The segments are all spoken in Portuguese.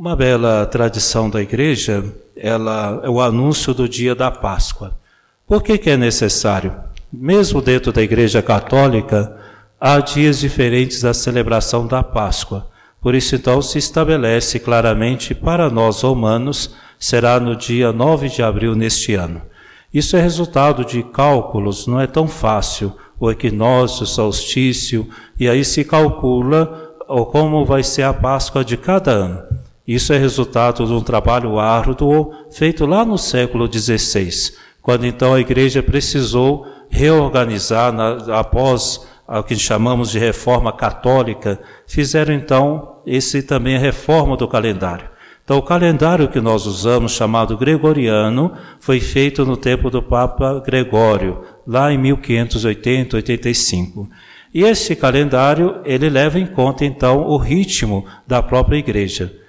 Uma bela tradição da igreja ela, é o anúncio do dia da Páscoa. Por que, que é necessário? Mesmo dentro da igreja católica, há dias diferentes da celebração da Páscoa. Por isso, então, se estabelece claramente para nós romanos, será no dia 9 de abril neste ano. Isso é resultado de cálculos, não é tão fácil, o equinócio, o solstício, e aí se calcula como vai ser a Páscoa de cada ano. Isso é resultado de um trabalho árduo feito lá no século XVI, quando então a igreja precisou reorganizar na, após o que chamamos de reforma católica, fizeram então esse também a reforma do calendário. Então, o calendário que nós usamos, chamado gregoriano, foi feito no tempo do Papa Gregório, lá em 1580, 85. E esse calendário, ele leva em conta então o ritmo da própria igreja.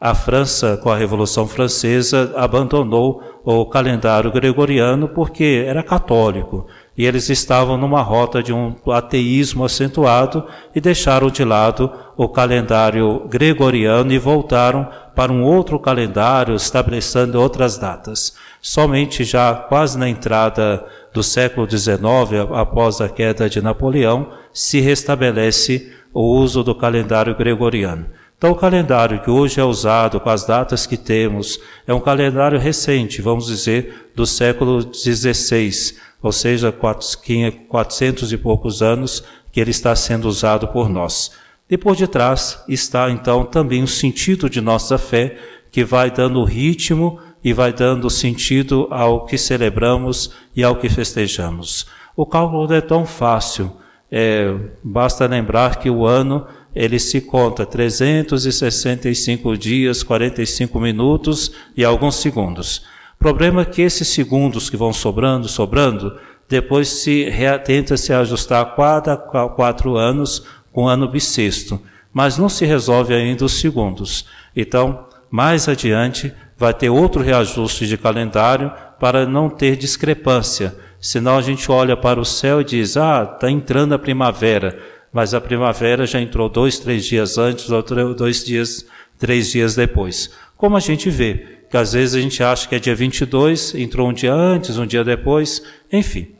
A França, com a Revolução Francesa, abandonou o calendário gregoriano porque era católico e eles estavam numa rota de um ateísmo acentuado e deixaram de lado o calendário gregoriano e voltaram para um outro calendário, estabelecendo outras datas. Somente já quase na entrada do século XIX, após a queda de Napoleão, se restabelece o uso do calendário gregoriano. Então, o calendário que hoje é usado, com as datas que temos, é um calendário recente, vamos dizer, do século XVI, ou seja, 400 e poucos anos que ele está sendo usado por nós. E por detrás está, então, também o sentido de nossa fé, que vai dando ritmo e vai dando sentido ao que celebramos e ao que festejamos. O cálculo é tão fácil, é, basta lembrar que o ano ele se conta 365 dias, 45 minutos e alguns segundos. O problema é que esses segundos que vão sobrando, sobrando, depois se tenta se ajustar a cada quatro anos com ano bissexto, mas não se resolve ainda os segundos. Então, mais adiante, vai ter outro reajuste de calendário para não ter discrepância. Senão a gente olha para o céu e diz: ah, está entrando a primavera mas a primavera já entrou dois, três dias antes, ou dois dias, três dias depois. Como a gente vê, que às vezes a gente acha que é dia 22, entrou um dia antes, um dia depois, enfim.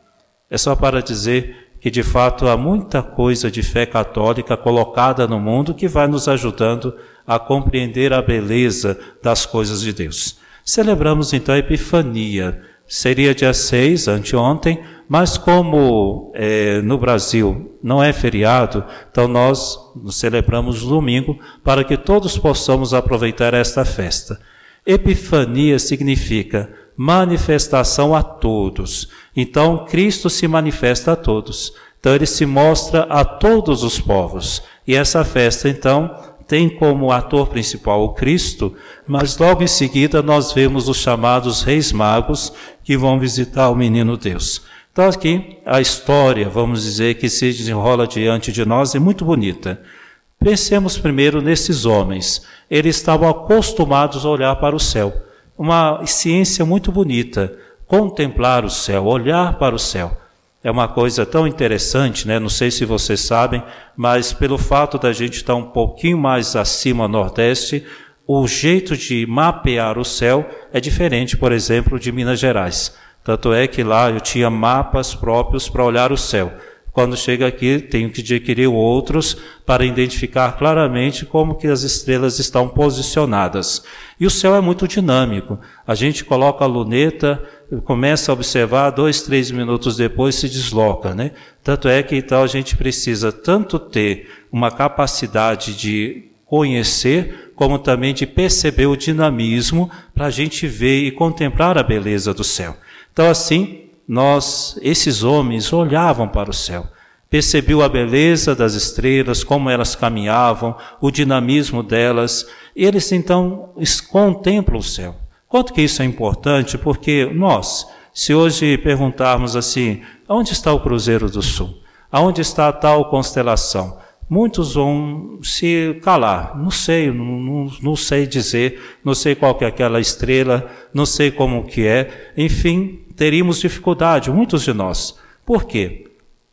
É só para dizer que de fato há muita coisa de fé católica colocada no mundo que vai nos ajudando a compreender a beleza das coisas de Deus. Celebramos então a Epifania. Seria dia 6, anteontem, mas como é, no Brasil não é feriado, então nós celebramos domingo para que todos possamos aproveitar esta festa. Epifania significa manifestação a todos. Então Cristo se manifesta a todos. Então ele se mostra a todos os povos. E essa festa então tem como ator principal o Cristo, mas logo em seguida nós vemos os chamados reis magos que vão visitar o menino Deus. Então, aqui, a história, vamos dizer, que se desenrola diante de nós é muito bonita. Pensemos primeiro nesses homens. Eles estavam acostumados a olhar para o céu. Uma ciência muito bonita. Contemplar o céu, olhar para o céu. É uma coisa tão interessante, né? Não sei se vocês sabem, mas pelo fato da gente estar um pouquinho mais acima Nordeste, o jeito de mapear o céu é diferente, por exemplo, de Minas Gerais. Tanto é que lá eu tinha mapas próprios para olhar o céu. Quando chega aqui, tenho que adquirir outros para identificar claramente como que as estrelas estão posicionadas. E o céu é muito dinâmico. A gente coloca a luneta, começa a observar, dois, três minutos depois se desloca, né? Tanto é que então a gente precisa tanto ter uma capacidade de conhecer, como também de perceber o dinamismo para a gente ver e contemplar a beleza do céu. Então, assim, nós, esses homens, olhavam para o céu, percebiam a beleza das estrelas, como elas caminhavam, o dinamismo delas, eles então contemplam o céu. Quanto que isso é importante? Porque nós, se hoje perguntarmos assim, onde está o Cruzeiro do Sul? Aonde está a tal constelação? Muitos vão se calar. Não sei, não, não, não, sei dizer, não sei qual que é aquela estrela, não sei como que é. Enfim, teríamos dificuldade, muitos de nós. Por quê?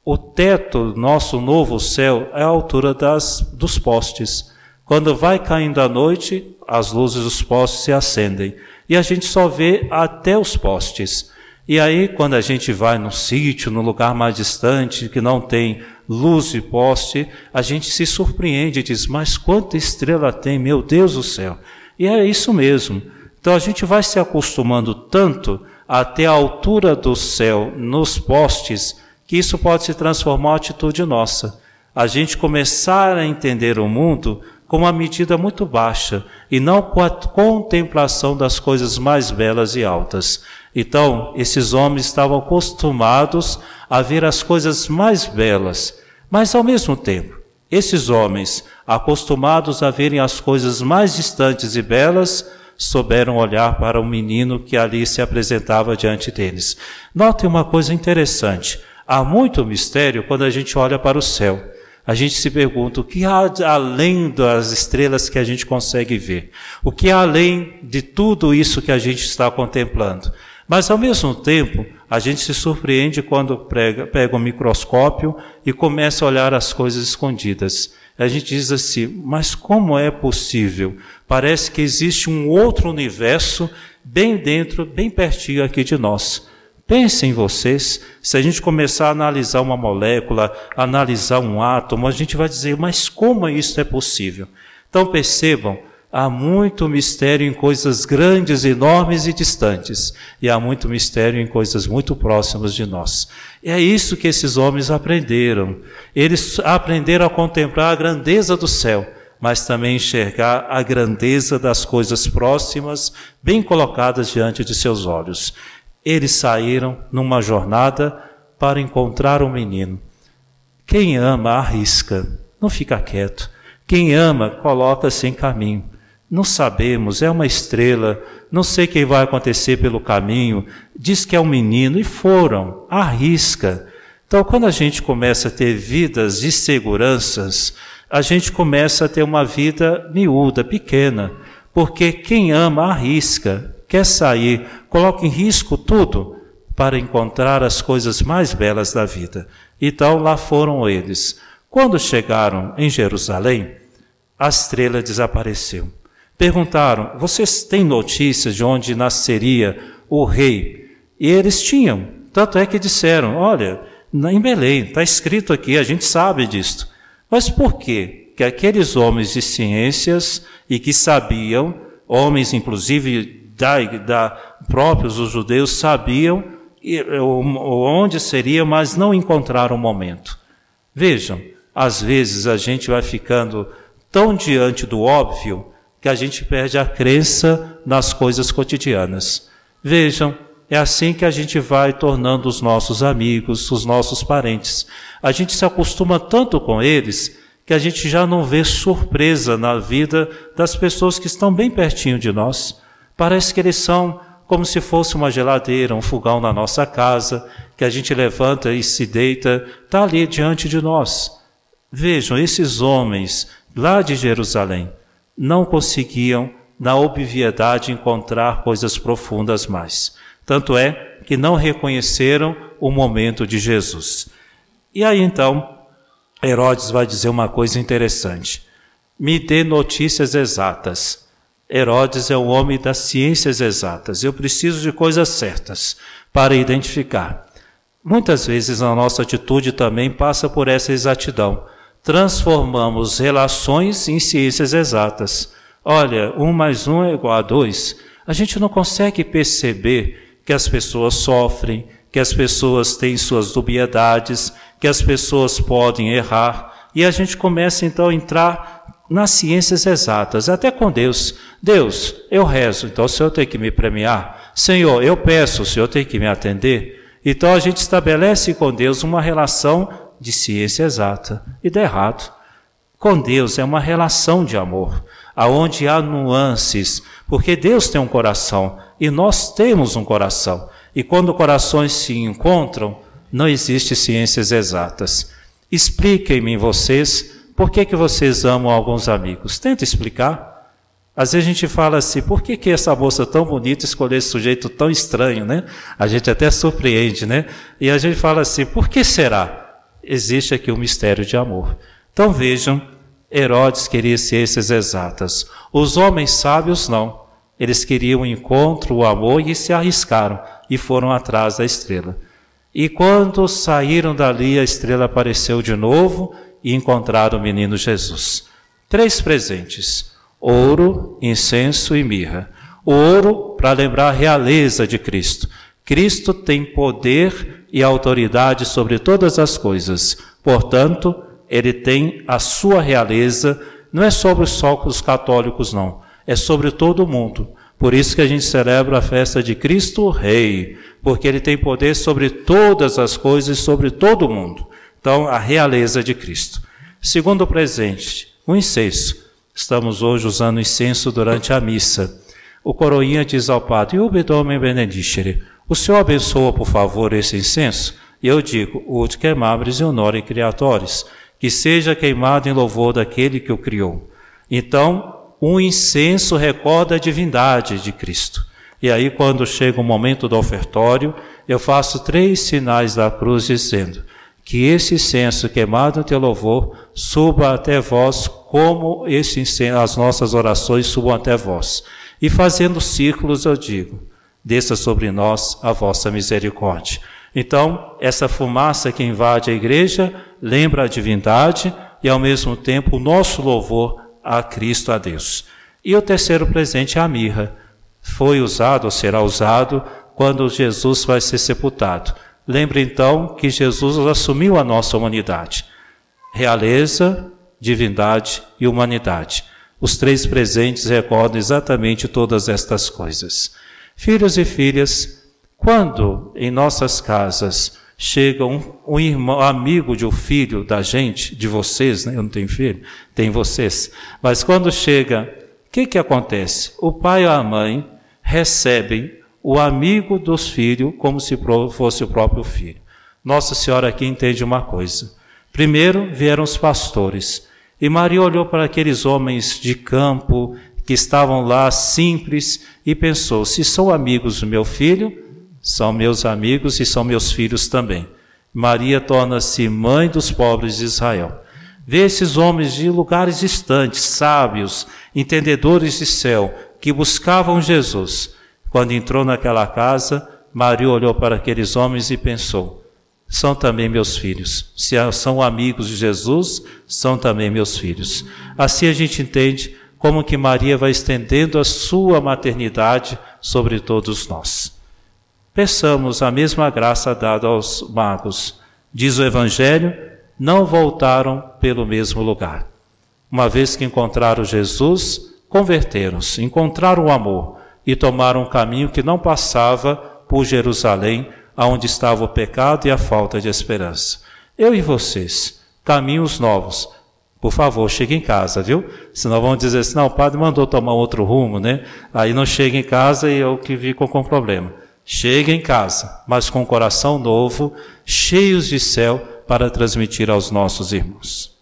O teto, nosso novo céu, é a altura das, dos postes. Quando vai caindo a noite, as luzes dos postes se acendem. E a gente só vê até os postes. E aí, quando a gente vai num sítio, num lugar mais distante, que não tem luz de poste, a gente se surpreende e diz: Mas quanta estrela tem, meu Deus do céu! E é isso mesmo. Então a gente vai se acostumando tanto até a altura do céu nos postes, que isso pode se transformar em atitude nossa. A gente começar a entender o mundo com uma medida muito baixa e não com a contemplação das coisas mais belas e altas. Então, esses homens estavam acostumados a ver as coisas mais belas, mas ao mesmo tempo, esses homens, acostumados a verem as coisas mais distantes e belas, souberam olhar para o menino que ali se apresentava diante deles. Notem uma coisa interessante: há muito mistério quando a gente olha para o céu. A gente se pergunta o que há além das estrelas que a gente consegue ver, o que há além de tudo isso que a gente está contemplando. Mas ao mesmo tempo, a gente se surpreende quando pega, um microscópio e começa a olhar as coisas escondidas. A gente diz assim, mas como é possível? Parece que existe um outro universo bem dentro, bem pertinho aqui de nós. Pensem vocês, se a gente começar a analisar uma molécula, analisar um átomo, a gente vai dizer, mas como isso é possível? Então percebam, há muito mistério em coisas grandes, enormes e distantes, e há muito mistério em coisas muito próximas de nós. E é isso que esses homens aprenderam. Eles aprenderam a contemplar a grandeza do céu, mas também enxergar a grandeza das coisas próximas, bem colocadas diante de seus olhos. Eles saíram numa jornada para encontrar o um menino. Quem ama, arrisca, não fica quieto. Quem ama, coloca-se em caminho. Não sabemos, é uma estrela, não sei o que vai acontecer pelo caminho, diz que é um menino, e foram, arrisca. Então, quando a gente começa a ter vidas de seguranças, a gente começa a ter uma vida miúda, pequena, porque quem ama arrisca, quer sair, coloca em risco tudo para encontrar as coisas mais belas da vida. Então, lá foram eles. Quando chegaram em Jerusalém, a estrela desapareceu. Perguntaram: Vocês têm notícias de onde nasceria o rei? E eles tinham. Tanto é que disseram: Olha, em Belém, está escrito aqui, a gente sabe disto. Mas por quê? Que aqueles homens de ciências e que sabiam, homens inclusive da, da próprios os judeus, sabiam onde seria, mas não encontraram o momento. Vejam, às vezes a gente vai ficando tão diante do óbvio que a gente perde a crença nas coisas cotidianas. Vejam, é assim que a gente vai tornando os nossos amigos, os nossos parentes. A gente se acostuma tanto com eles que a gente já não vê surpresa na vida das pessoas que estão bem pertinho de nós. Parece que eles são como se fosse uma geladeira, um fogão na nossa casa, que a gente levanta e se deita, está ali diante de nós. Vejam, esses homens lá de Jerusalém, não conseguiam, na obviedade, encontrar coisas profundas mais. Tanto é que não reconheceram o momento de Jesus. E aí então, Herodes vai dizer uma coisa interessante: me dê notícias exatas. Herodes é o homem das ciências exatas. Eu preciso de coisas certas para identificar. Muitas vezes a nossa atitude também passa por essa exatidão transformamos relações em ciências exatas. Olha, um mais um é igual a dois. A gente não consegue perceber que as pessoas sofrem, que as pessoas têm suas dubiedades, que as pessoas podem errar. E a gente começa então a entrar nas ciências exatas, até com Deus. Deus, eu rezo, então o Senhor tem que me premiar. Senhor, eu peço, o Senhor tem que me atender. Então a gente estabelece com Deus uma relação de ciência exata e dá errado. Com Deus é uma relação de amor, aonde há nuances, porque Deus tem um coração e nós temos um coração. E quando corações se encontram, não existe ciências exatas. Expliquem-me vocês por que, que vocês amam alguns amigos. Tenta explicar. Às vezes a gente fala assim, por que, que essa moça tão bonita escolheu esse sujeito tão estranho, né? A gente até surpreende, né? E a gente fala assim, por que será? existe aqui um mistério de amor. Então vejam Herodes queria ciências exatas. Os homens sábios não. Eles queriam o encontro, o amor e se arriscaram e foram atrás da estrela. E quando saíram dali, a estrela apareceu de novo e encontraram o menino Jesus. Três presentes: ouro, incenso e mirra. O ouro para lembrar a realeza de Cristo. Cristo tem poder e autoridade sobre todas as coisas. Portanto, ele tem a sua realeza, não é sobre só os católicos, não, é sobre todo o mundo. Por isso que a gente celebra a festa de Cristo Rei, porque ele tem poder sobre todas as coisas, sobre todo o mundo. Então, a realeza de Cristo. Segundo presente, o incenso. Estamos hoje usando incenso durante a missa. O coroinha diz ao padre, Ubi Domine benedicere, o senhor abençoa, por favor, esse incenso? E eu digo, ut quemabres e honore criatores, que seja queimado em louvor daquele que o criou. Então, um incenso recorda a divindade de Cristo. E aí, quando chega o momento do ofertório, eu faço três sinais da cruz dizendo: que esse incenso queimado em teu louvor suba até vós, como esse incenso, as nossas orações subam até vós. E fazendo círculos, eu digo: desça sobre nós a vossa misericórdia. Então, essa fumaça que invade a igreja lembra a divindade e, ao mesmo tempo, o nosso louvor a Cristo, a Deus. E o terceiro presente é a mirra. Foi usado ou será usado quando Jesus vai ser sepultado. Lembre então que Jesus assumiu a nossa humanidade. Realeza, divindade e humanidade. Os três presentes recordam exatamente todas estas coisas. Filhos e filhas, quando em nossas casas chega um, um irmão, amigo de um filho da gente, de vocês, né? eu não tenho filho, tem vocês, mas quando chega, o que, que acontece? O pai ou a mãe recebem o amigo dos filhos como se fosse o próprio filho. Nossa Senhora aqui entende uma coisa. Primeiro vieram os pastores, e Maria olhou para aqueles homens de campo que estavam lá simples e pensou: se são amigos do meu filho, são meus amigos e são meus filhos também. Maria torna-se mãe dos pobres de Israel. Vê esses homens de lugares distantes, sábios, entendedores de céu, que buscavam Jesus. Quando entrou naquela casa, Maria olhou para aqueles homens e pensou: são também meus filhos. Se são amigos de Jesus, são também meus filhos. Assim a gente entende como que Maria vai estendendo a sua maternidade sobre todos nós peçamos a mesma graça dada aos magos. Diz o Evangelho, não voltaram pelo mesmo lugar. Uma vez que encontraram Jesus, converteram-se, encontraram o amor e tomaram um caminho que não passava por Jerusalém, aonde estava o pecado e a falta de esperança. Eu e vocês, caminhos novos. Por favor, chegue em casa, viu? Senão vão dizer assim, não, o padre mandou tomar outro rumo, né? Aí não chega em casa e eu que fico com problema. Chegue em casa, mas com coração novo, cheios de céu, para transmitir aos nossos irmãos.